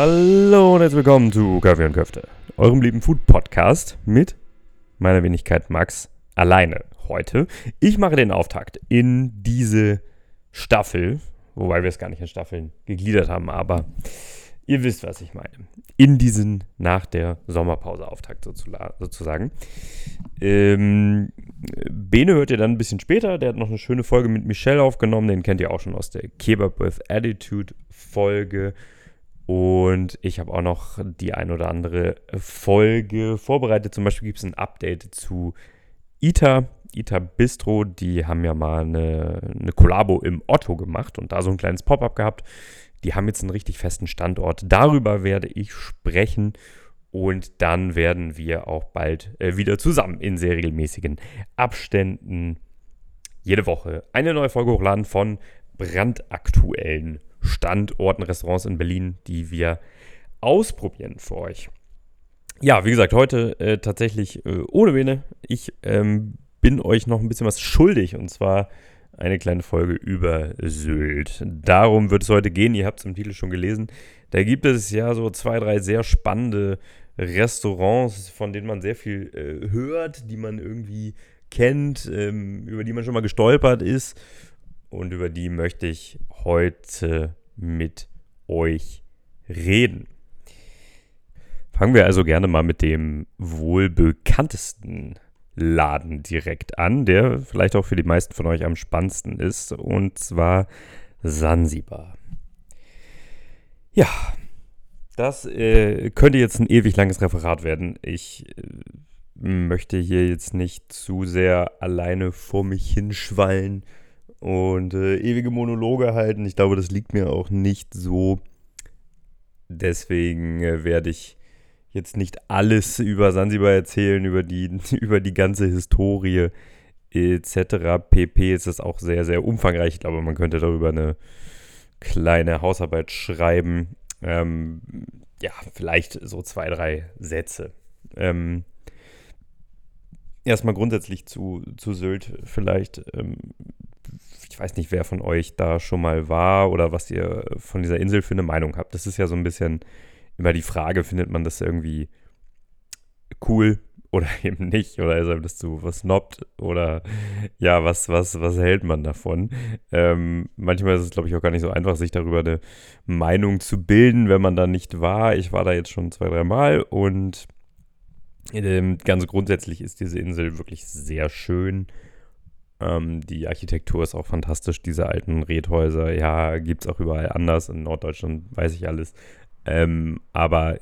Hallo und herzlich willkommen zu Kaffee und Köfte, eurem lieben Food-Podcast mit meiner Wenigkeit Max alleine heute. Ich mache den Auftakt in diese Staffel, wobei wir es gar nicht in Staffeln gegliedert haben, aber ihr wisst, was ich meine. In diesen nach der Sommerpause Auftakt sozusagen. Ähm, Bene hört ihr dann ein bisschen später. Der hat noch eine schöne Folge mit Michelle aufgenommen. Den kennt ihr auch schon aus der Kebab with Attitude Folge. Und ich habe auch noch die ein oder andere Folge vorbereitet. Zum Beispiel gibt es ein Update zu ITA. ITA Bistro, die haben ja mal eine, eine Kollabo im Otto gemacht und da so ein kleines Pop-up gehabt. Die haben jetzt einen richtig festen Standort. Darüber werde ich sprechen und dann werden wir auch bald äh, wieder zusammen in sehr regelmäßigen Abständen jede Woche eine neue Folge hochladen von brandaktuellen Standorten, Restaurants in Berlin, die wir ausprobieren für euch. Ja, wie gesagt, heute äh, tatsächlich äh, ohne Bene. Ich ähm, bin euch noch ein bisschen was schuldig und zwar eine kleine Folge über Sylt. Darum wird es heute gehen. Ihr habt es im Titel schon gelesen. Da gibt es ja so zwei, drei sehr spannende Restaurants, von denen man sehr viel äh, hört, die man irgendwie kennt, ähm, über die man schon mal gestolpert ist. Und über die möchte ich heute mit euch reden. Fangen wir also gerne mal mit dem wohl bekanntesten Laden direkt an, der vielleicht auch für die meisten von euch am spannendsten ist, und zwar Sansibar. Ja, das äh, könnte jetzt ein ewig langes Referat werden. Ich äh, möchte hier jetzt nicht zu sehr alleine vor mich hinschwallen und äh, ewige Monologe halten. Ich glaube, das liegt mir auch nicht so. Deswegen äh, werde ich jetzt nicht alles über Sansibar erzählen, über die, über die ganze Historie etc. pp. ist das auch sehr, sehr umfangreich. Ich glaube, man könnte darüber eine kleine Hausarbeit schreiben. Ähm, ja, vielleicht so zwei, drei Sätze. Ähm, erstmal grundsätzlich zu, zu Sylt vielleicht. Ähm, ich weiß nicht, wer von euch da schon mal war oder was ihr von dieser Insel für eine Meinung habt. Das ist ja so ein bisschen immer die Frage, findet man das irgendwie cool oder eben nicht? Oder ist einem das zu was snobbt? Oder ja, was, was, was hält man davon? Ähm, manchmal ist es, glaube ich, auch gar nicht so einfach, sich darüber eine Meinung zu bilden, wenn man da nicht war. Ich war da jetzt schon zwei, drei Mal und ähm, ganz grundsätzlich ist diese Insel wirklich sehr schön. Ähm, die Architektur ist auch fantastisch, diese alten Redhäuser. Ja, gibt es auch überall anders. In Norddeutschland weiß ich alles. Ähm, aber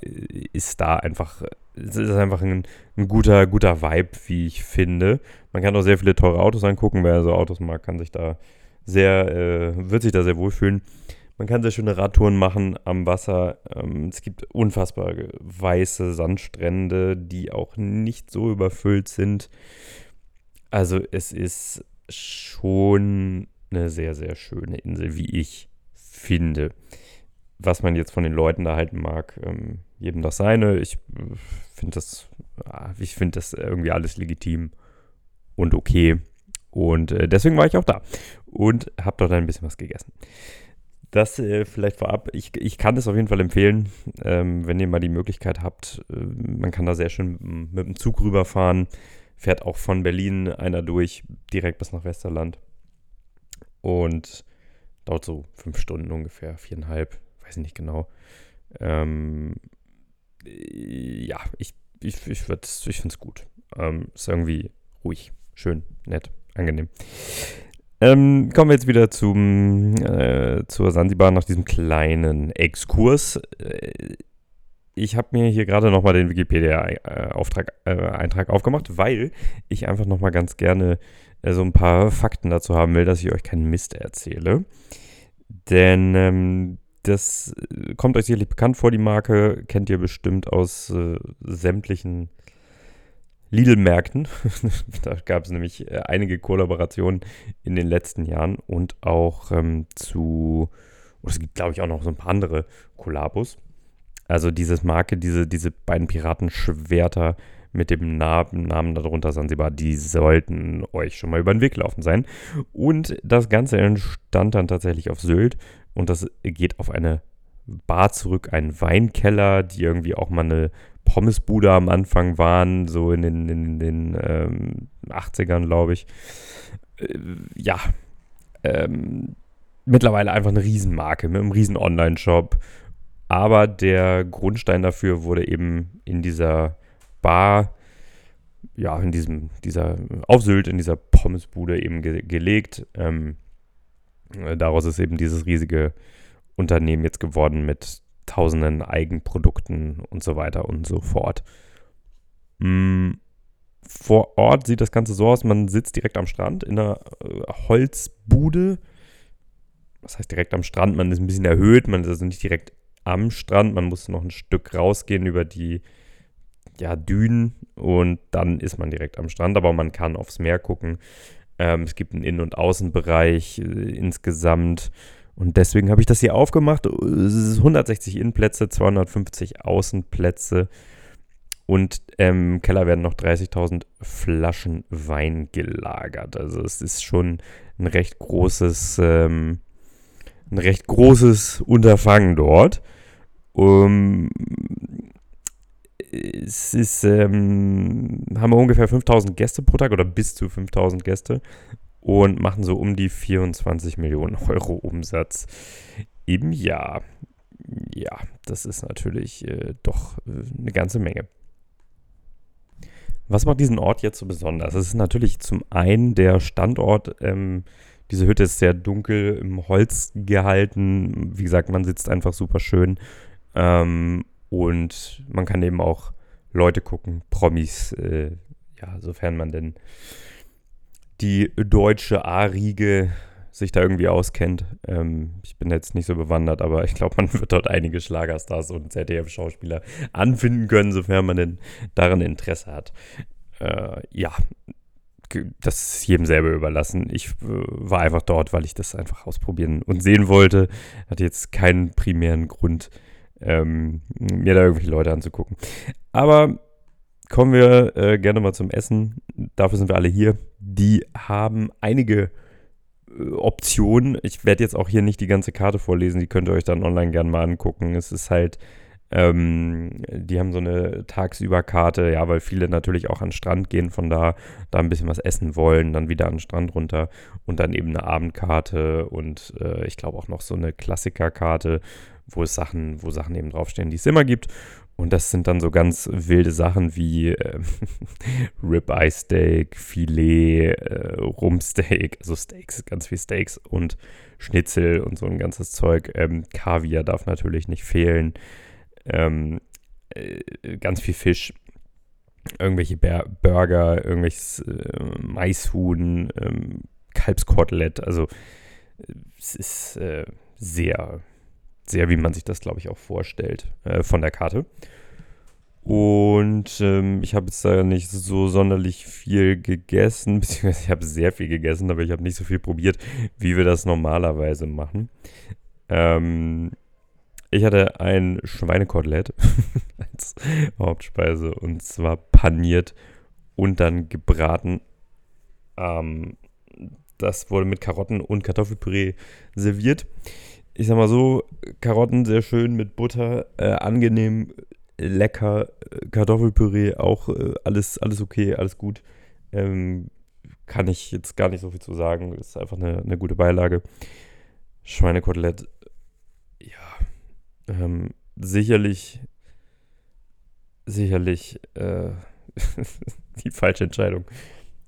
ist da einfach, es ist einfach ein, ein, guter, guter Vibe, wie ich finde. Man kann auch sehr viele teure Autos angucken. Wer so Autos mag, kann sich da sehr, äh, wird sich da sehr wohlfühlen. Man kann sehr schöne Radtouren machen am Wasser. Ähm, es gibt unfassbar weiße Sandstrände, die auch nicht so überfüllt sind. Also es ist schon eine sehr, sehr schöne Insel, wie ich finde was man jetzt von den Leuten da halten mag, ähm, jedem das seine. Ich äh, finde das, ah, ich finde das irgendwie alles legitim und okay. Und äh, deswegen war ich auch da und habe dort ein bisschen was gegessen. Das äh, vielleicht vorab. Ich, ich kann es auf jeden Fall empfehlen, ähm, wenn ihr mal die Möglichkeit habt. Äh, man kann da sehr schön mit dem Zug rüberfahren. Fährt auch von Berlin einer durch, direkt bis nach Westerland. Und dauert so fünf Stunden ungefähr, viereinhalb weiß ich nicht genau. Ähm, ja, ich, ich, ich, ich finde es gut. Ähm, ist irgendwie ruhig, schön, nett, angenehm. Ähm, kommen wir jetzt wieder zum, äh, zur Sansibar nach diesem kleinen Exkurs. Äh, ich habe mir hier gerade nochmal den Wikipedia-Eintrag äh, aufgemacht, weil ich einfach nochmal ganz gerne äh, so ein paar Fakten dazu haben will, dass ich euch keinen Mist erzähle. Denn ähm, das äh, kommt euch sicherlich bekannt vor, die Marke. Kennt ihr bestimmt aus äh, sämtlichen Lidl-Märkten. da gab es nämlich äh, einige Kollaborationen in den letzten Jahren und auch ähm, zu, und es gibt glaube ich auch noch so ein paar andere Kollabos. Also dieses Marke, diese, diese beiden Piratenschwerter mit dem Namen, darunter Sansibar, die sollten euch schon mal über den Weg laufen sein. Und das Ganze entstand dann tatsächlich auf Sylt und das geht auf eine Bar zurück, ein Weinkeller, die irgendwie auch mal eine Pommesbude am Anfang waren, so in den, in den ähm, 80ern, glaube ich. Äh, ja, ähm, mittlerweile einfach eine Riesenmarke mit einem riesen Online-Shop. Aber der Grundstein dafür wurde eben in dieser Bar, ja, in diesem, dieser auf Sylt, in dieser Pommesbude eben ge gelegt. Ähm, äh, daraus ist eben dieses riesige Unternehmen jetzt geworden mit tausenden Eigenprodukten und so weiter und so fort. Mm, vor Ort sieht das Ganze so aus, man sitzt direkt am Strand in einer äh, Holzbude. Was heißt direkt am Strand? Man ist ein bisschen erhöht, man ist also nicht direkt am Strand, man muss noch ein Stück rausgehen über die ja, Dünen und dann ist man direkt am Strand, aber man kann aufs Meer gucken. Ähm, es gibt einen Innen- und Außenbereich äh, insgesamt und deswegen habe ich das hier aufgemacht. Es ist 160 Innenplätze, 250 Außenplätze. Und ähm, im Keller werden noch 30.000 Flaschen Wein gelagert. Also es ist schon ein recht großes, ähm, ein recht großes Unterfangen dort. Um, es ist, ähm, haben wir ungefähr 5000 Gäste pro Tag oder bis zu 5000 Gäste und machen so um die 24 Millionen Euro Umsatz im Jahr. Ja, das ist natürlich äh, doch äh, eine ganze Menge. Was macht diesen Ort jetzt so besonders? Es ist natürlich zum einen der Standort. Ähm, diese Hütte ist sehr dunkel im Holz gehalten. Wie gesagt, man sitzt einfach super schön. Ähm, und man kann eben auch Leute gucken, Promis, äh, ja, sofern man denn die deutsche A-Riege sich da irgendwie auskennt. Ähm, ich bin jetzt nicht so bewandert, aber ich glaube, man wird dort einige Schlagerstars und ZDF-Schauspieler anfinden können, sofern man denn daran Interesse hat. Äh, ja, das ist jedem selber überlassen. Ich äh, war einfach dort, weil ich das einfach ausprobieren und sehen wollte. Hatte jetzt keinen primären Grund, ähm, mir da irgendwelche Leute anzugucken. Aber kommen wir äh, gerne mal zum Essen. Dafür sind wir alle hier. Die haben einige äh, Optionen. Ich werde jetzt auch hier nicht die ganze Karte vorlesen, die könnt ihr euch dann online gerne mal angucken. Es ist halt, ähm, die haben so eine Tagsüberkarte, ja, weil viele natürlich auch an den Strand gehen, von da, da ein bisschen was essen wollen, dann wieder an den Strand runter und dann eben eine Abendkarte und äh, ich glaube auch noch so eine Klassikerkarte, wo es Sachen, wo Sachen eben draufstehen, die es immer gibt. Und das sind dann so ganz wilde Sachen wie äh, Ribeye Steak, Filet, äh, Rumsteak, also Steaks, ganz viel Steaks und Schnitzel und so ein ganzes Zeug. Ähm, Kaviar darf natürlich nicht fehlen. Ähm, äh, ganz viel Fisch, irgendwelche Ber Burger, irgendwelches äh, Maishuhn, ähm, Kalbskotelett. Also äh, es ist äh, sehr sehr, wie man sich das, glaube ich, auch vorstellt äh, von der Karte. Und ähm, ich habe jetzt da nicht so sonderlich viel gegessen, beziehungsweise ich habe sehr viel gegessen, aber ich habe nicht so viel probiert, wie wir das normalerweise machen. Ähm, ich hatte ein Schweinekotelett als Hauptspeise und zwar paniert und dann gebraten. Ähm, das wurde mit Karotten und Kartoffelpüree serviert ich sag mal so, Karotten sehr schön mit Butter, äh, angenehm, lecker, Kartoffelpüree auch äh, alles, alles okay, alles gut. Ähm, kann ich jetzt gar nicht so viel zu sagen. Ist einfach eine, eine gute Beilage. Schweinekotelett, ja, ähm, sicherlich, sicherlich äh, die falsche Entscheidung.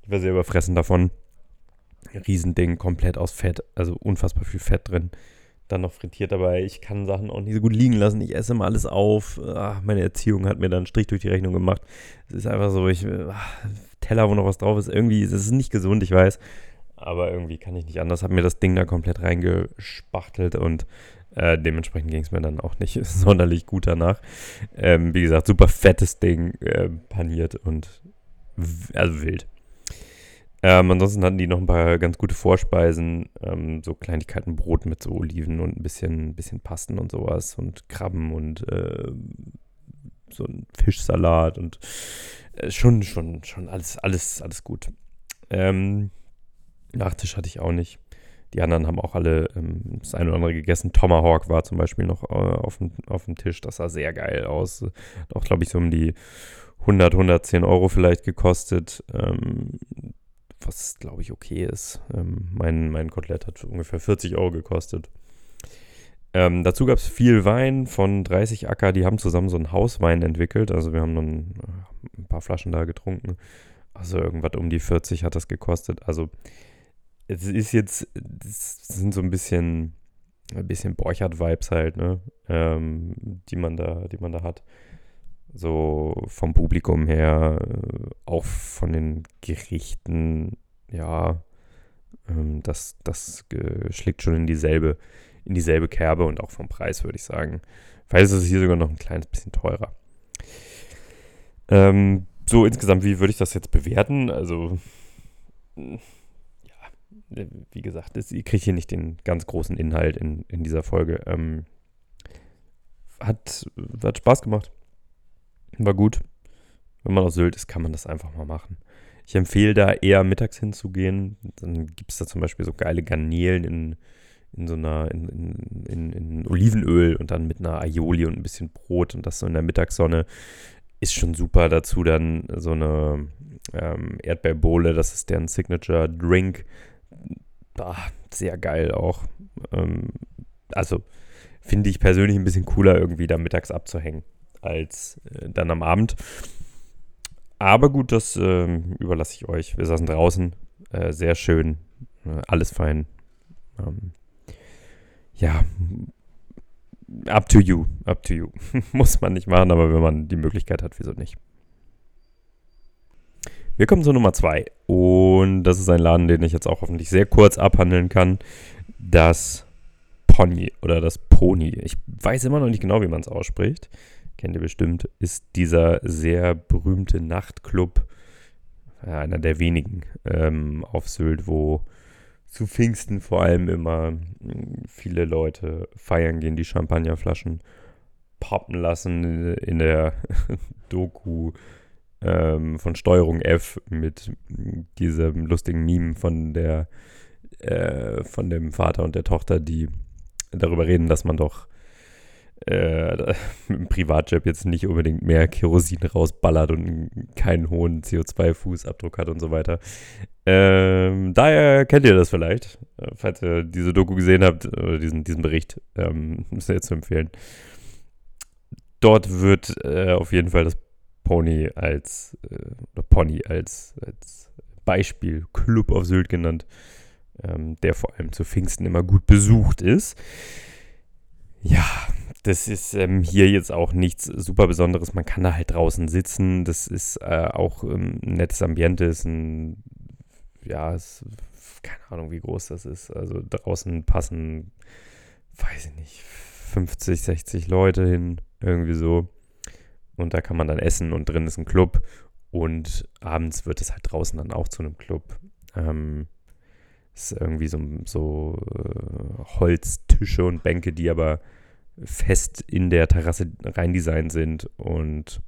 Ich war sehr überfressen davon. Riesending, komplett aus Fett, also unfassbar viel Fett drin dann noch frittiert, aber ich kann Sachen auch nicht so gut liegen lassen. Ich esse immer alles auf. Ach, meine Erziehung hat mir dann einen Strich durch die Rechnung gemacht. Es ist einfach so, ich, ach, Teller, wo noch was drauf ist, irgendwie, es ist nicht gesund, ich weiß. Aber irgendwie kann ich nicht anders. Habe mir das Ding da komplett reingespachtelt und äh, dementsprechend ging es mir dann auch nicht sonderlich gut danach. Ähm, wie gesagt, super fettes Ding, äh, paniert und also wild. Ähm, ansonsten hatten die noch ein paar ganz gute Vorspeisen, ähm, so Kleinigkeiten, Brot mit so Oliven und ein bisschen, bisschen Pasten und sowas und Krabben und äh, so ein Fischsalat und äh, schon, schon, schon alles, alles, alles gut. Ähm, Nachtisch hatte ich auch nicht. Die anderen haben auch alle ähm, das eine oder andere gegessen. Tomahawk war zum Beispiel noch äh, auf, dem, auf dem Tisch. Das sah sehr geil aus. auch, glaube ich, so um die 100, 110 Euro vielleicht gekostet. Ähm, was, glaube ich, okay ist. Ähm, mein, mein Kotelett hat ungefähr 40 Euro gekostet. Ähm, dazu gab es viel Wein von 30 Acker. Die haben zusammen so einen Hauswein entwickelt. Also wir haben dann äh, ein paar Flaschen da getrunken. Also irgendwas um die 40 hat das gekostet. Also es ist jetzt, es sind so ein bisschen, ein bisschen Borchardt-Vibes halt, ne? Ähm, die man da, die man da hat. So vom Publikum her, äh, auch von den Gerichten, ja, ähm, das, das schlägt schon in dieselbe, in dieselbe Kerbe und auch vom Preis, würde ich sagen. Weil es ist hier sogar noch ein kleines bisschen teurer. Ähm, so insgesamt, wie würde ich das jetzt bewerten? Also, ja, wie gesagt, das, ihr kriegt hier nicht den ganz großen Inhalt in, in dieser Folge. Ähm, hat, hat Spaß gemacht. War gut. Wenn man aus Sylt ist, kann man das einfach mal machen. Ich empfehle da eher mittags hinzugehen. Dann gibt es da zum Beispiel so geile Garnelen in, in so einer, in, in, in, Olivenöl und dann mit einer Aioli und ein bisschen Brot und das so in der Mittagssonne ist schon super. Dazu dann so eine ähm, Erdbeerbohle, das ist deren Signature Drink. Ah, sehr geil auch. Ähm, also finde ich persönlich ein bisschen cooler, irgendwie da mittags abzuhängen, als äh, dann am Abend. Aber gut, das äh, überlasse ich euch. Wir saßen draußen, äh, sehr schön, äh, alles fein. Ähm, ja, up to you, up to you. Muss man nicht machen, aber wenn man die Möglichkeit hat, wieso nicht? Wir kommen zur Nummer zwei. Und das ist ein Laden, den ich jetzt auch hoffentlich sehr kurz abhandeln kann. Das Pony oder das Pony. Ich weiß immer noch nicht genau, wie man es ausspricht. Kennt ihr bestimmt. Ist dieser sehr berühmte Nachtclub. Einer der wenigen ähm, auf Sylt, wo zu Pfingsten vor allem immer hm, viele Leute feiern gehen, die Champagnerflaschen poppen lassen in der Doku ähm, von Steuerung F mit diesem lustigen Meme von der äh, von dem Vater und der Tochter, die darüber reden, dass man doch äh, mit dem Privatjet jetzt nicht unbedingt mehr Kerosin rausballert und keinen hohen CO2-Fußabdruck hat und so weiter. Ähm, daher kennt ihr das vielleicht, äh, falls ihr diese Doku gesehen habt, oder diesen, diesen Bericht, ähm, ist jetzt zu empfehlen. Dort wird äh, auf jeden Fall das Pony als, äh, Pony als, als Beispiel Club auf Sylt genannt, ähm, der vor allem zu Pfingsten immer gut besucht ist. Ja, das ist ähm, hier jetzt auch nichts super Besonderes. Man kann da halt draußen sitzen. Das ist äh, auch ähm, ein nettes Ambiente. Ist ein, ja, ist, keine Ahnung, wie groß das ist. Also draußen passen, weiß ich nicht, 50, 60 Leute hin. Irgendwie so. Und da kann man dann essen und drin ist ein Club. Und abends wird es halt draußen dann auch zu einem Club. Ähm, ist irgendwie so, so äh, Holztische und Bänke, die aber fest in der Terrasse reindesignt sind und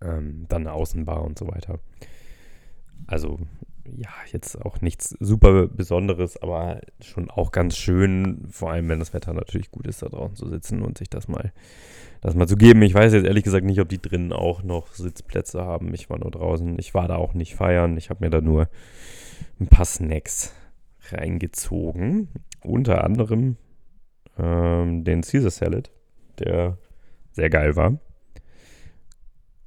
ähm, dann eine Außenbar und so weiter. Also ja, jetzt auch nichts super Besonderes, aber schon auch ganz schön, vor allem wenn das Wetter natürlich gut ist, da draußen zu sitzen und sich das mal, das mal zu geben. Ich weiß jetzt ehrlich gesagt nicht, ob die drinnen auch noch Sitzplätze haben. Ich war nur draußen. Ich war da auch nicht feiern. Ich habe mir da nur ein paar Snacks reingezogen. Unter anderem ähm, den Caesar Salad, der sehr geil war.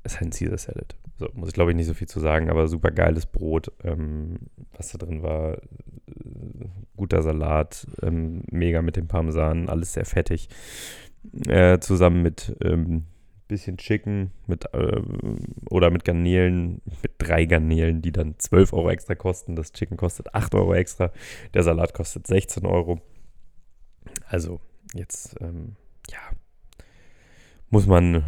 Es ist ein Caesar Salad. So, muss ich glaube ich nicht so viel zu sagen, aber super geiles Brot, ähm, was da drin war. Guter Salat, ähm, mega mit dem Parmesan, alles sehr fettig. Äh, zusammen mit ähm, bisschen Chicken mit, äh, oder mit Garnelen, mit drei Garnelen, die dann 12 Euro extra kosten. Das Chicken kostet 8 Euro extra. Der Salat kostet 16 Euro. Also jetzt, ähm, ja, muss man,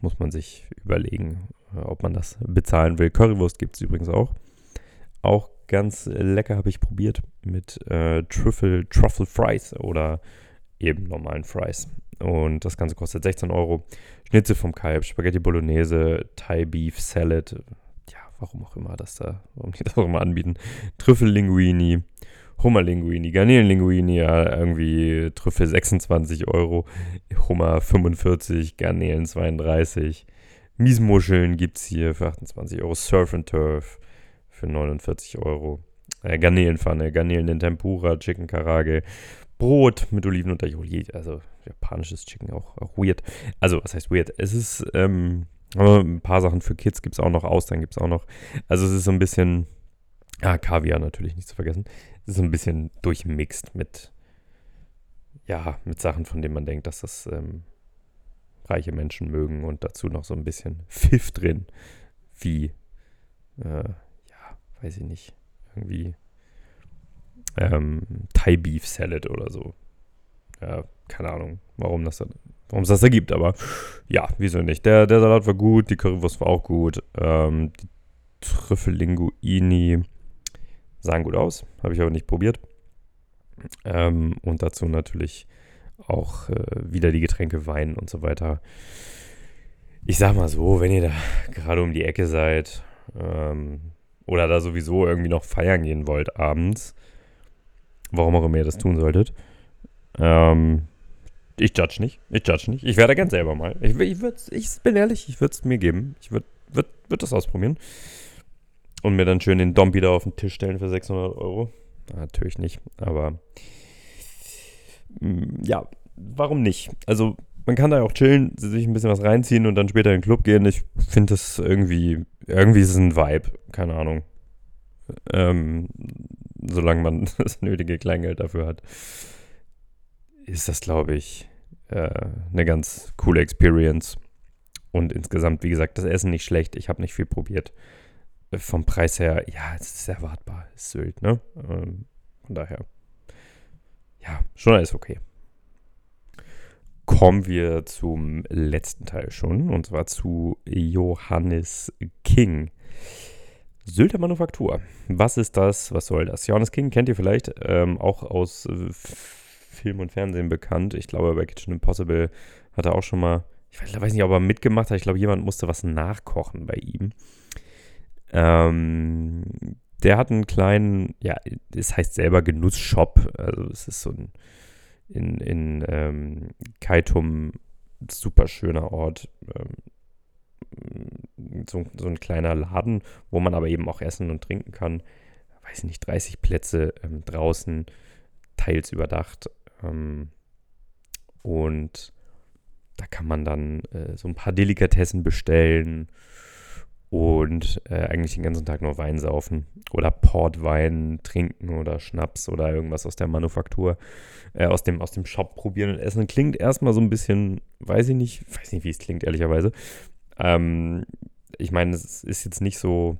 muss man sich überlegen, äh, ob man das bezahlen will. Currywurst gibt es übrigens auch. Auch ganz lecker habe ich probiert mit äh, Truffle, Truffle Fries oder eben normalen Fries. Und das Ganze kostet 16 Euro. Schnitzel vom Kalb, Spaghetti Bolognese, Thai Beef Salad. Ja, warum auch immer das da, warum die das auch immer anbieten. Trüffellinguini, Hummerlinguini, Garnelenlinguini, ja, irgendwie Trüffel 26 Euro, Hummer 45, Garnelen 32. Miesmuscheln gibt es hier für 28 Euro, Surf and Turf für 49 Euro. Äh, Garnelenpfanne, Garnelen in Tempura, Chicken Karage, Brot mit Oliven und Aioli. Also japanisches Chicken auch, auch weird. Also, was heißt weird? Es ist, ähm, ein paar Sachen für Kids gibt es auch noch, Austern gibt es auch noch. Also es ist so ein bisschen, ah, Kaviar natürlich nicht zu vergessen. Es ist ein bisschen durchmixt mit, ja, mit Sachen, von denen man denkt, dass das ähm, reiche Menschen mögen und dazu noch so ein bisschen Pfiff drin, wie, äh, ja, weiß ich nicht, irgendwie ähm, Thai Beef Salad oder so. Ja, keine Ahnung, warum das warum es das da gibt, aber ja, wieso nicht. Der, der Salat war gut, die Currywurst war auch gut, ähm, die Trüffellinguini sahen gut aus, habe ich aber nicht probiert. Ähm, und dazu natürlich auch äh, wieder die Getränke Wein und so weiter. Ich sag mal so, wenn ihr da gerade um die Ecke seid ähm, oder da sowieso irgendwie noch feiern gehen wollt abends, warum auch immer ihr das tun solltet, ähm, ich judge nicht. Ich judge nicht. Ich werde gern selber mal. Ich, ich, ich bin ehrlich, ich würde es mir geben. Ich würde würd, würd das ausprobieren. Und mir dann schön den Dom wieder auf den Tisch stellen für 600 Euro. Natürlich nicht, aber mm, ja, warum nicht? Also man kann da auch chillen, sich ein bisschen was reinziehen und dann später in den Club gehen. Ich finde das irgendwie, irgendwie ist es ein Vibe, keine Ahnung. Ähm, solange man das nötige Kleingeld dafür hat ist das, glaube ich, äh, eine ganz coole Experience. Und insgesamt, wie gesagt, das Essen nicht schlecht. Ich habe nicht viel probiert. Vom Preis her, ja, es ist erwartbar. Ist Sylt, ne? Ähm, von daher, ja, schon alles okay. Kommen wir zum letzten Teil schon, und zwar zu Johannes King. Sylter Manufaktur. Was ist das? Was soll das? Johannes King kennt ihr vielleicht ähm, auch aus äh, Film und Fernsehen bekannt. Ich glaube, bei Kitchen Impossible hat er auch schon mal, ich weiß nicht, ob er mitgemacht hat. Ich glaube, jemand musste was nachkochen bei ihm. Ähm, der hat einen kleinen, ja, es heißt selber Genussshop. Also es ist so ein in, in ähm, Kaitum, super schöner Ort. Ähm, so, so, ein kleiner Laden, wo man aber eben auch essen und trinken kann. Weiß ich nicht, 30 Plätze ähm, draußen, teils überdacht. Ähm, und da kann man dann äh, so ein paar Delikatessen bestellen und äh, eigentlich den ganzen Tag nur Wein saufen oder Portwein trinken oder Schnaps oder irgendwas aus der Manufaktur, äh, aus, dem, aus dem Shop probieren und essen. Klingt erstmal so ein bisschen, weiß ich nicht, weiß nicht, wie es klingt, ehrlicherweise. Ähm, ich meine, es ist jetzt nicht so,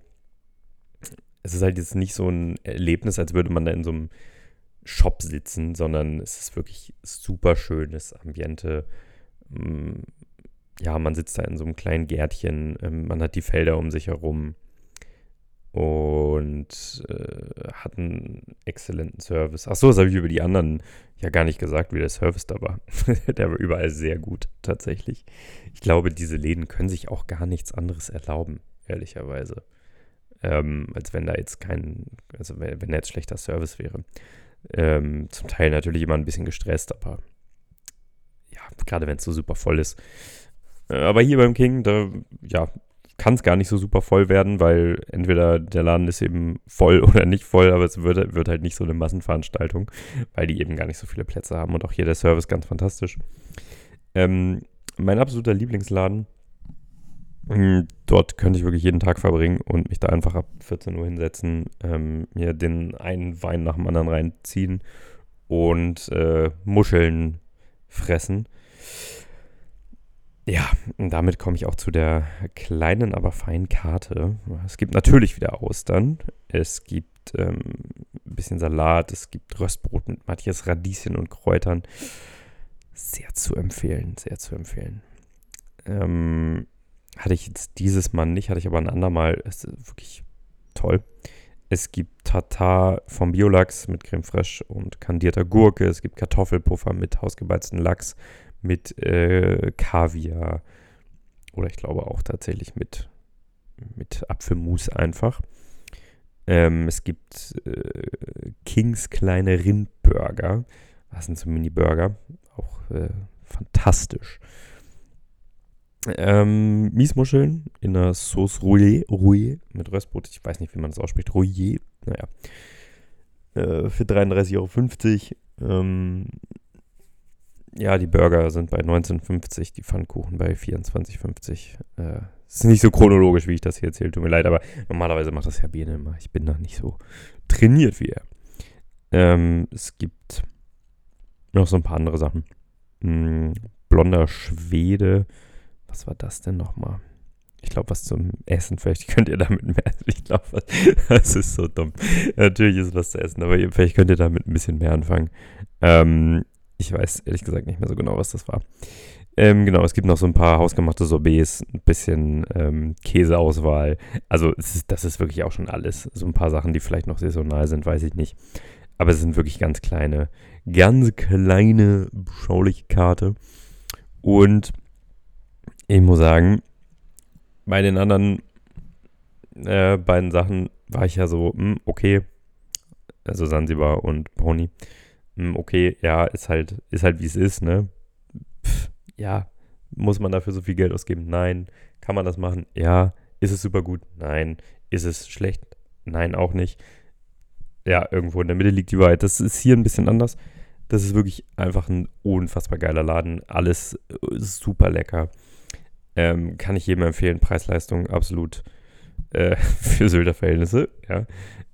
es ist halt jetzt nicht so ein Erlebnis, als würde man da in so einem Shop sitzen, sondern es ist wirklich super schönes Ambiente. Ja, man sitzt da in so einem kleinen Gärtchen, ähm, man hat die Felder um sich herum und äh, hat einen exzellenten Service. Achso, das habe ich über die anderen ja gar nicht gesagt, wie der Service da war. der war überall sehr gut, tatsächlich. Ich glaube, diese Läden können sich auch gar nichts anderes erlauben, ehrlicherweise. Ähm, als wenn da jetzt kein, also wenn, wenn da jetzt schlechter Service wäre. Ähm, zum Teil natürlich immer ein bisschen gestresst, aber ja, gerade wenn es so super voll ist. Aber hier beim King, da, ja, kann es gar nicht so super voll werden, weil entweder der Laden ist eben voll oder nicht voll, aber es wird, wird halt nicht so eine Massenveranstaltung, weil die eben gar nicht so viele Plätze haben und auch hier der Service ganz fantastisch. Ähm, mein absoluter Lieblingsladen hm, dort könnte ich wirklich jeden Tag verbringen und mich da einfach ab 14 Uhr hinsetzen, ähm, mir den einen Wein nach dem anderen reinziehen und äh, Muscheln fressen. Ja, und damit komme ich auch zu der kleinen, aber feinen Karte. Es gibt natürlich wieder Austern. Es gibt ähm, ein bisschen Salat. Es gibt Röstbrot mit Matthias Radieschen und Kräutern. Sehr zu empfehlen, sehr zu empfehlen. Ähm, hatte ich jetzt dieses Mal nicht, hatte ich aber ein andermal. Es ist wirklich toll. Es gibt Tatar vom Biolachs mit Creme Fraiche und kandierter Gurke. Es gibt Kartoffelpuffer mit hausgebeizten Lachs, mit äh, Kaviar oder ich glaube auch tatsächlich mit, mit Apfelmus einfach. Ähm, es gibt äh, Kings kleine Rindburger. Was sind so Mini-Burger? Auch äh, fantastisch. Ähm, Miesmuscheln in der Sauce Rouillé, Rouillé mit Röstbrot. Ich weiß nicht, wie man das ausspricht. Rouillé, naja. Äh, für 33,50 Euro. Ähm, ja, die Burger sind bei 19,50, die Pfannkuchen bei 24,50. Äh, ist nicht so chronologisch, wie ich das hier erzähle, tut mir leid, aber normalerweise macht das ja Bene immer. Ich bin da nicht so trainiert wie er. Ähm, es gibt noch so ein paar andere Sachen. Hm, blonder Schwede. Was war das denn nochmal? Ich glaube, was zum Essen. Vielleicht könnt ihr damit mehr. Ich glaube, das ist so dumm. Natürlich ist was zu essen, aber vielleicht könnt ihr damit ein bisschen mehr anfangen. Ähm, ich weiß ehrlich gesagt nicht mehr so genau, was das war. Ähm, genau, es gibt noch so ein paar hausgemachte Sorbets, ein bisschen ähm, Käseauswahl. Also ist, das ist wirklich auch schon alles. So ein paar Sachen, die vielleicht noch saisonal sind, weiß ich nicht. Aber es sind wirklich ganz kleine, ganz kleine, beschauliche Karte. Und ich muss sagen, bei den anderen äh, beiden Sachen war ich ja so, mh, hm, okay, also Sansibar und Pony, okay, ja, ist halt, ist halt wie es ist, ne? Pff, ja, muss man dafür so viel Geld ausgeben? Nein. Kann man das machen? Ja. Ist es super gut? Nein. Ist es schlecht? Nein, auch nicht. Ja, irgendwo in der Mitte liegt die Wahrheit. Das ist hier ein bisschen anders. Das ist wirklich einfach ein unfassbar geiler Laden. Alles äh, super lecker. Ähm, kann ich jedem empfehlen. Preis-Leistung absolut äh, für Sylter Verhältnisse. Ja.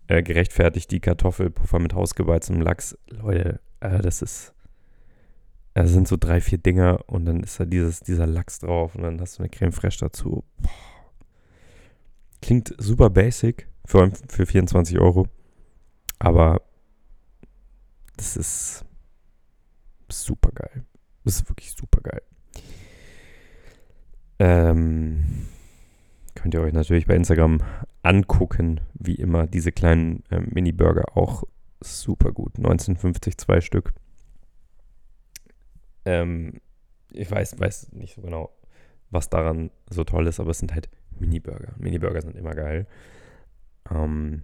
Äh, gerechtfertigt die Kartoffelpuffer mit hausgeweiztem Lachs. Leute, äh, das ist. Das sind so drei, vier Dinger und dann ist da dieses, dieser Lachs drauf und dann hast du eine Creme fraiche dazu. Boah. Klingt super basic, für, für 24 Euro. Aber das ist super geil. Das ist wirklich super geil. Ähm, könnt ihr euch natürlich bei Instagram angucken, wie immer. Diese kleinen äh, Mini-Burger auch super gut. 1950 zwei Stück. Ähm, ich weiß, weiß nicht so genau, was daran so toll ist, aber es sind halt Mini-Burger. Mini-Burger sind immer geil. Ähm,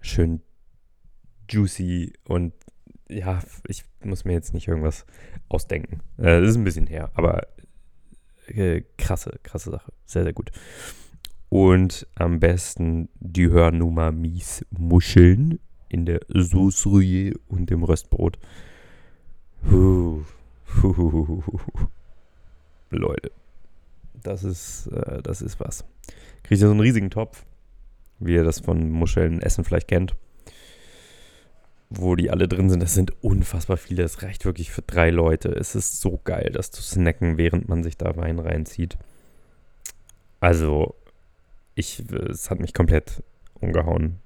schön juicy und ja, ich muss mir jetzt nicht irgendwas ausdenken. Äh, das ist ein bisschen her, aber äh, krasse, krasse Sache. Sehr, sehr gut. Und am besten die Hörnummer Mies Muscheln in der Sauce Rouillé und dem Röstbrot. Puh. Puh. Leute, das ist, äh, das ist was. Kriegt ihr so einen riesigen Topf, wie ihr das von Muscheln Essen vielleicht kennt wo die alle drin sind. Das sind unfassbar viele. Es reicht wirklich für drei Leute. Es ist so geil, das zu snacken, während man sich da Wein reinzieht. Also, ich, es hat mich komplett umgehauen.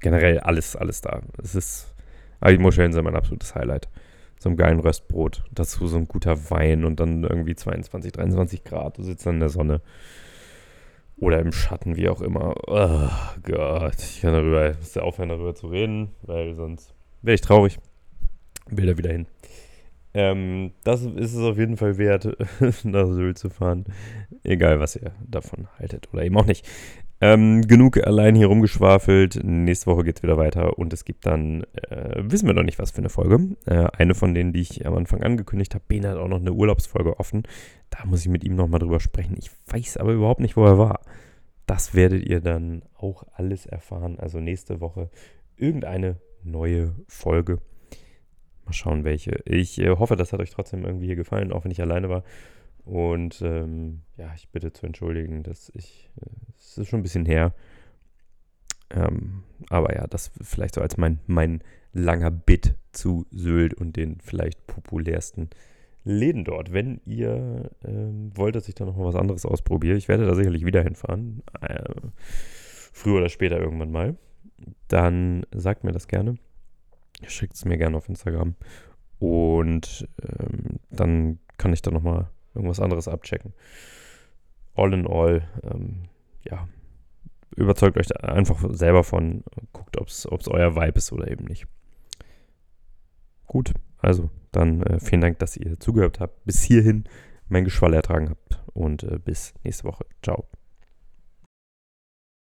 Generell alles, alles da. Es ist, aber die Muscheln sind mein absolutes Highlight. So ein geilen Röstbrot, dazu so ein guter Wein und dann irgendwie 22, 23 Grad. Du sitzt dann in der Sonne. Oder im Schatten, wie auch immer. Oh Gott, ich kann darüber, ich muss aufhören, darüber zu reden, weil sonst wäre ich traurig. Da wieder hin. Ähm, das ist es auf jeden Fall wert, nach Sylt zu fahren. Egal, was ihr davon haltet oder eben auch nicht. Ähm, genug allein hier rumgeschwafelt. Nächste Woche geht es wieder weiter und es gibt dann, äh, wissen wir noch nicht, was für eine Folge. Äh, eine von denen, die ich am Anfang angekündigt habe. Ben hat auch noch eine Urlaubsfolge offen. Da muss ich mit ihm nochmal drüber sprechen. Ich weiß aber überhaupt nicht, wo er war. Das werdet ihr dann auch alles erfahren. Also nächste Woche irgendeine neue Folge. Mal schauen, welche. Ich äh, hoffe, das hat euch trotzdem irgendwie hier gefallen, auch wenn ich alleine war. Und ähm, ja, ich bitte zu entschuldigen, dass ich, äh, es ist schon ein bisschen her. Ähm, aber ja, das vielleicht so als mein, mein langer Bit zu Sylt und den vielleicht populärsten Läden dort. Wenn ihr ähm, wollt, dass ich da noch mal was anderes ausprobiere, ich werde da sicherlich wieder hinfahren. Äh, früher oder später irgendwann mal dann sagt mir das gerne. Schickt es mir gerne auf Instagram. Und ähm, dann kann ich da nochmal irgendwas anderes abchecken. All in all, ähm, ja, überzeugt euch einfach selber von, guckt, ob es euer Vibe ist oder eben nicht. Gut, also dann äh, vielen Dank, dass ihr zugehört habt, bis hierhin mein Geschwall ertragen habt und äh, bis nächste Woche. Ciao.